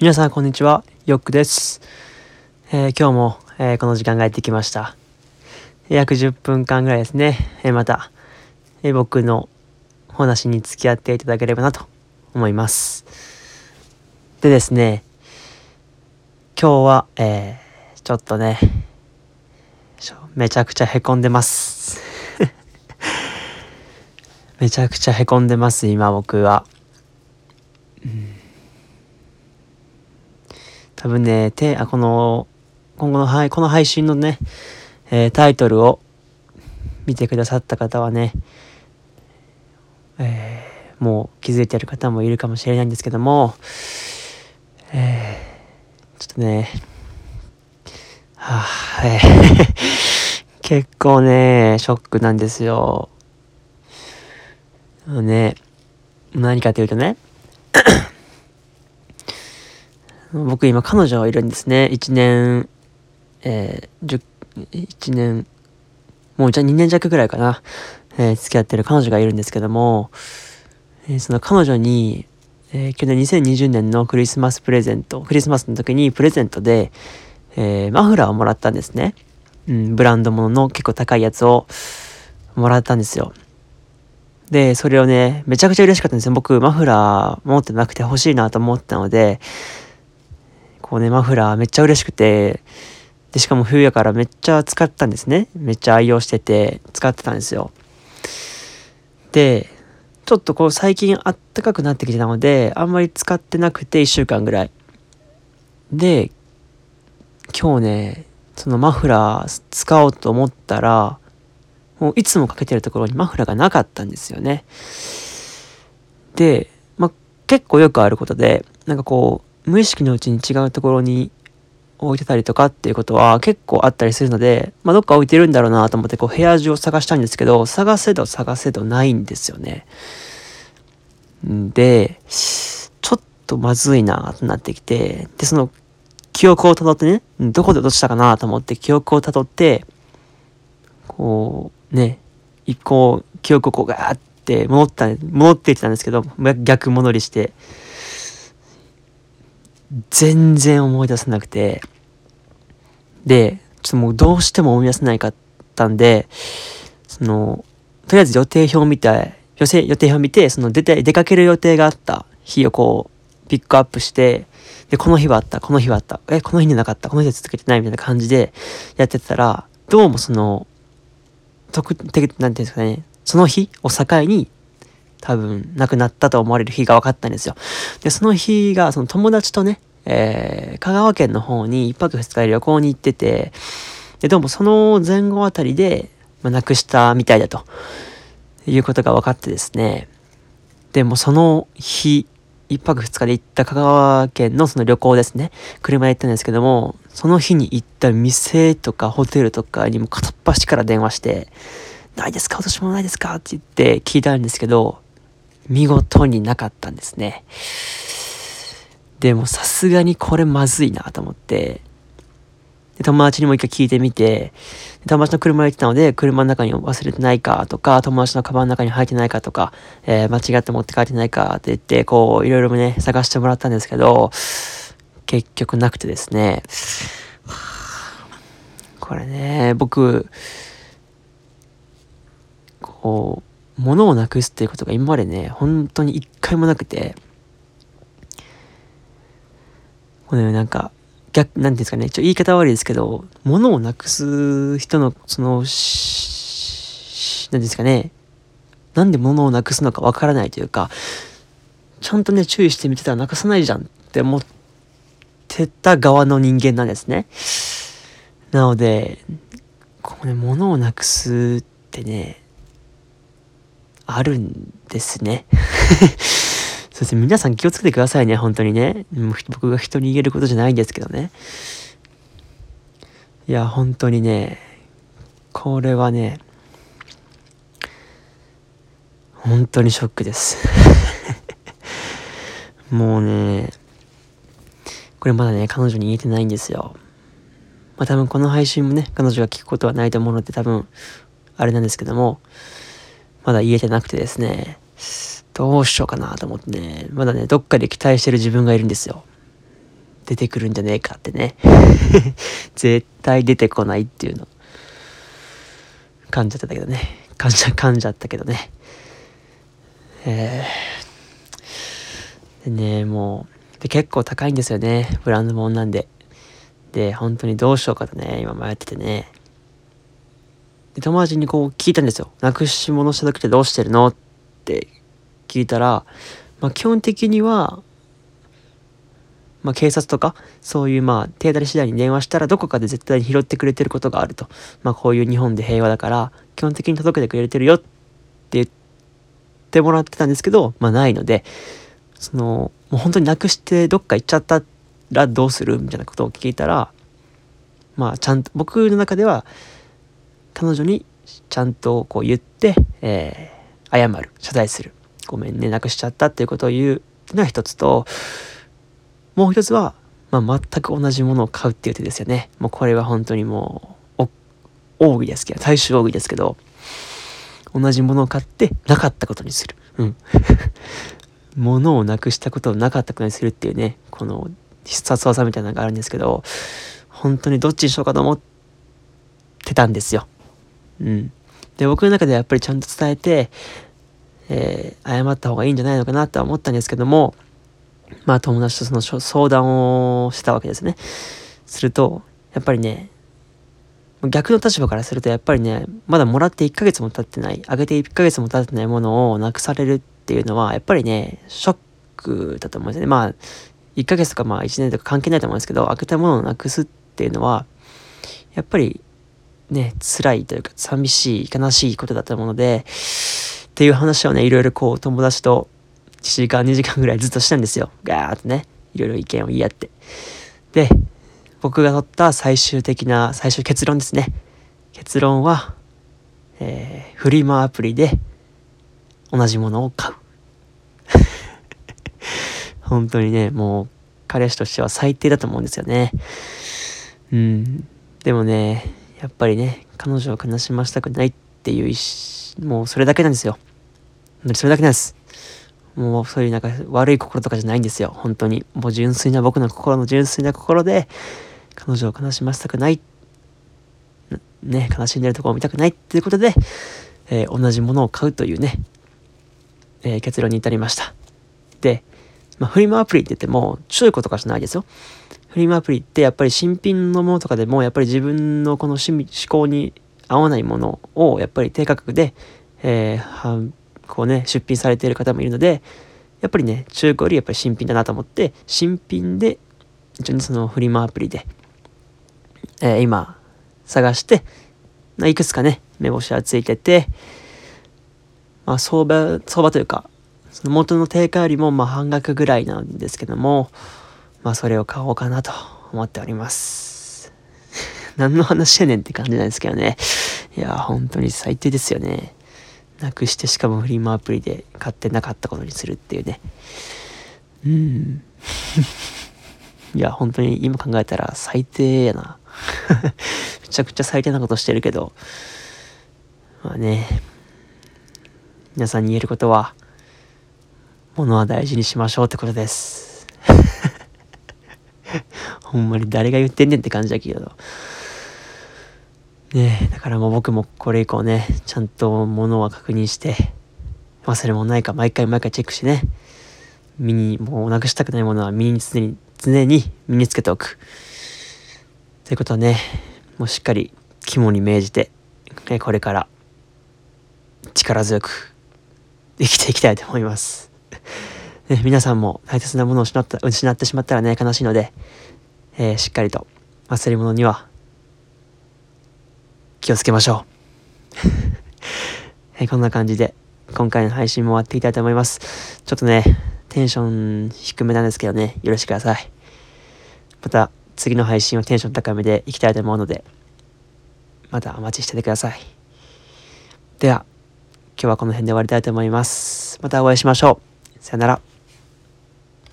皆さんこんにちは、ヨックです。えー、今日も、えー、この時間がやってきました。約10分間ぐらいですね、えー、また、え僕の話に付き合っていただければなと思います。でですね、今日は、えちょっとね、めちゃくちゃへこんでます。めちゃくちゃへこんでます、今僕は。うん多分ね、て、あ、この、今後の、はい、この配信のね、えー、タイトルを見てくださった方はね、えー、もう気づいてる方もいるかもしれないんですけども、えー、ちょっとね、はあ、えー 結構ね、ショックなんですよ。ね、何かというとね、僕今彼女がいるんですね。1年、えー、1年、もうじゃ2年弱ぐらいかな、えー、付き合ってる彼女がいるんですけども、えー、その彼女に、えー、去年2020年のクリスマスプレゼント、クリスマスの時にプレゼントで、えー、マフラーをもらったんですね。うん、ブランド物の結構高いやつをもらったんですよ。で、それをね、めちゃくちゃ嬉しかったんですよ。僕、マフラー持ってなくて欲しいなと思ったので、こうね、マフラーめっちゃ嬉しくて、で、しかも冬やからめっちゃ使ったんですね。めっちゃ愛用してて、使ってたんですよ。で、ちょっとこう最近あったかくなってきてたので、あんまり使ってなくて1週間ぐらい。で、今日ね、そのマフラー使おうと思ったら、もういつもかけてるところにマフラーがなかったんですよね。で、まあ、結構よくあることで、なんかこう、無意識のうちに違うところに置いてたりとかっていうことは結構あったりするので、まあ、どっか置いてるんだろうなと思ってこう部屋中を探したんですけど、探せど探せどないんですよね。んで、ちょっとまずいなとなってきて、で、その記憶をたどってね、どこで落としたかなと思って記憶をたどって、こう、ね、一個記憶をこうガーって戻った、戻ってきたんですけど、逆戻りして、全然思い出せなくて、で、ちょっともうどうしても思い出せないかったんで、その、とりあえず予定表を見て、予定予定表を見て、その出て、出かける予定があった日をこう、ピックアップして、で、この日はあった、この日はあった、え、この日になかった、この日は続けてないみたいな感じでやってたら、どうもその、特、て、なんていうんですかね、その日を境に多分亡くなったと思われる日が分かったんですよ。で、その日が、その友達とね、えー、香川県の方に一泊二日で旅行に行ってて、で、どうもその前後あたりで、まあ、亡くしたみたいだということが分かってですね。でもその日、一泊二日で行った香川県のその旅行ですね。車で行ったんですけども、その日に行った店とかホテルとかにも片っ端から電話して、ないですか？私もないですか？って言って聞いたんですけど、見事になかったんですね。でもさすがにこれまずいなと思って、で友達にも一回聞いてみて、友達の車に行ってたので、車の中に忘れてないかとか、友達のカバンの中に入ってないかとか、えー、間違って持って帰ってないかって言って、こう、いろいろね、探してもらったんですけど、結局なくてですね、これね、僕、こう、物をなくすっていうことが今までね、本当に一回もなくて、このなんか、逆、なんていうんですかね、ちょ言い方悪いですけど、物をなくす人の、その、何ですかね、なんで物をなくすのかわからないというか、ちゃんとね、注意してみてたらなくさないじゃんって思ってた側の人間なんですね。なので、こうね、物をなくすってね、あるんですね。そうですね、皆さん気をつけてくださいね、本当にね。僕が人に言えることじゃないんですけどね。いや、本当にね、これはね、本当にショックです。もうね、これまだね、彼女に言えてないんですよ。まあ多分この配信もね、彼女が聞くことはないと思うので多分、あれなんですけども、まだ言えてなくてですね、どうしようかなと思ってね、まだね、どっかで期待してる自分がいるんですよ。出てくるんじゃねえかってね。絶対出てこないっていうの。感じゃったけどね。感じ、感じゃったけどね。えー、でね、もう、で結構高いんですよね。ブランドもんなんで。で、本当にどうしようかとね、今迷っててね。で、友達にこう聞いたんですよ。なくし物した時ってどうしてるの？って聞いたら、まあ基本的には、まあ、警察とか、そういうまあ、手当たり次第に電話したらどこかで絶対に拾ってくれてることがあると。まあ、こういう日本で平和だから、基本的に届けてくれてるよって言ってもらってたんですけど、まあ、ないので、その、もう本当になくしてどっか行っちゃったらどうする？みたいなことを聞いたら、まあ、ちゃんと、僕の中では、彼女にちゃんとこう言って、えー、謝る、謝罪する。ごめんね、なくしちゃったっていうことを言うのは一つと、もう一つは、まあ、全く同じものを買うっていう手ですよね。もうこれは本当にもう、奥義ですけど、大衆奥義ですけど、同じものを買ってなかったことにする。うん。物をなくしたことをなかったことにするっていうね、この必殺技みたいなのがあるんですけど、本当にどっちにしようかと思ってたんですよ。うん。で、僕の中ではやっぱりちゃんと伝えて、えー、謝った方がいいんじゃないのかなとは思ったんですけども、まあ友達とその相談をしてたわけですね。すると、やっぱりね、逆の立場からするとやっぱりね、まだもらって1ヶ月も経ってない、あげて1ヶ月も経ってないものをなくされるっていうのは、やっぱりね、ショックだと思うんですね。まあ、1ヶ月とかまあ1年とか関係ないと思うんですけど、あげたものをなくすっていうのは、やっぱりね、辛いというか寂しい、悲しいことだと思うので、っていう話をね、いろいろこう友達と1時間2時間ぐらいずっとしたんですよ。ガーッとね、いろいろ意見を言い合って。で、僕が取った最終的な、最終結論ですね。結論は、えー、フリマアプリで同じものを買う。本当にね、もう彼氏としては最低だと思うんですよね。うん。でもね、やっぱりね、彼女を悲しませたくないっていう意思、もうそれだけなんですよ。それだけなんです。もうそういうなんか悪い心とかじゃないんですよ。本当に。もう純粋な僕の心の純粋な心で、彼女を悲しませたくない。ね、悲しんでるところを見たくないっていうことで、えー、同じものを買うというね、えー、結論に至りました。で、まあ、フリマアプリって言っても、中古とかじゃないですよ。フリマアプリってやっぱり新品のものとかでも、やっぱり自分のこの趣味、思考に合わないものを、やっぱり低価格で、えー、こうね、出品されている方もいるので、やっぱりね、中古よりやっぱり新品だなと思って、新品で、一応そのフリマアプリで、えー、今、探して、ま、いくつかね、目星はついてて、まあ、相場、相場というか、その元の定価よりもまあ半額ぐらいなんですけども、まあそれを買おうかなと思っております。何の話やねんって感じなんですけどね。いや、本当に最低ですよね。なくしてしかもフリマアプリで買ってなかったことにするっていうね。うん。いや、本当に今考えたら最低やな。めちゃくちゃ最低なことしてるけど、まあね、皆さんに言えることは、物は大事にしましょうってことです。ほんまに誰が言ってんねんって感じだけど。ねだからもう僕もこれ以降ね、ちゃんと物は確認して、忘れ物ないか毎回毎回チェックしてね、身に、もうなくしたくないものは身に常に、常に身につけておく。ということはね、もうしっかり肝に銘じて、これから力強く生きていきたいと思います。ね、皆さんも大切なものを失った失ってしまったらね、悲しいので、えー、しっかりと忘れ物には気をつけましょう。えこんな感じで、今回の配信も終わっていきたいと思います。ちょっとね、テンション低めなんですけどね、よろしくください。また、次の配信はテンション高めでいきたいと思うので、またお待ちしててください。では、今日はこの辺で終わりたいと思います。またお会いしましょう。さよなら。